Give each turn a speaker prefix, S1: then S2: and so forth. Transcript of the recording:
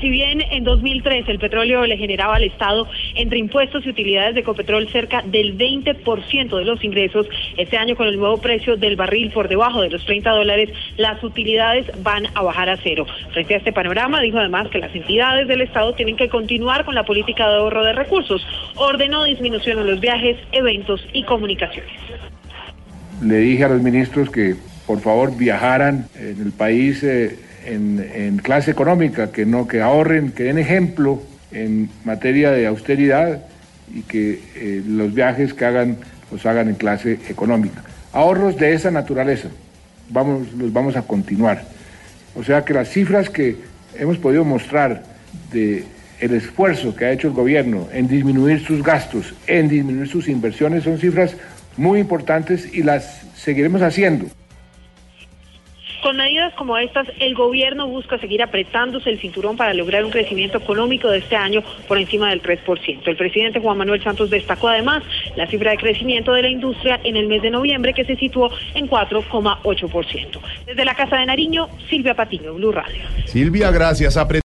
S1: Si bien en 2003 el petróleo le generaba al Estado entre impuestos y utilidades de Copetrol cerca del 20% de los ingresos, este año con el nuevo precio del barril por debajo de los 30 dólares, las utilidades van a bajar a cero. Frente a este panorama, dijo además que las entidades del Estado tienen que continuar con la política de ahorro de recursos. Ordenó disminución en los viajes, eventos y comunicaciones.
S2: Le dije a los ministros que por favor viajaran en el país. Eh, en, clase económica, que no, que ahorren, que den ejemplo en materia de austeridad y que eh, los viajes que hagan los hagan en clase económica. Ahorros de esa naturaleza, vamos, los vamos a continuar. O sea que las cifras que hemos podido mostrar de el esfuerzo que ha hecho el gobierno en disminuir sus gastos, en disminuir sus inversiones, son cifras muy importantes y las seguiremos haciendo.
S1: Con medidas como estas, el gobierno busca seguir apretándose el cinturón para lograr un crecimiento económico de este año por encima del 3%. El presidente Juan Manuel Santos destacó además la cifra de crecimiento de la industria en el mes de noviembre que se situó en 4,8%. Desde la Casa de Nariño, Silvia Patiño, Blue Radio.
S3: Silvia, gracias.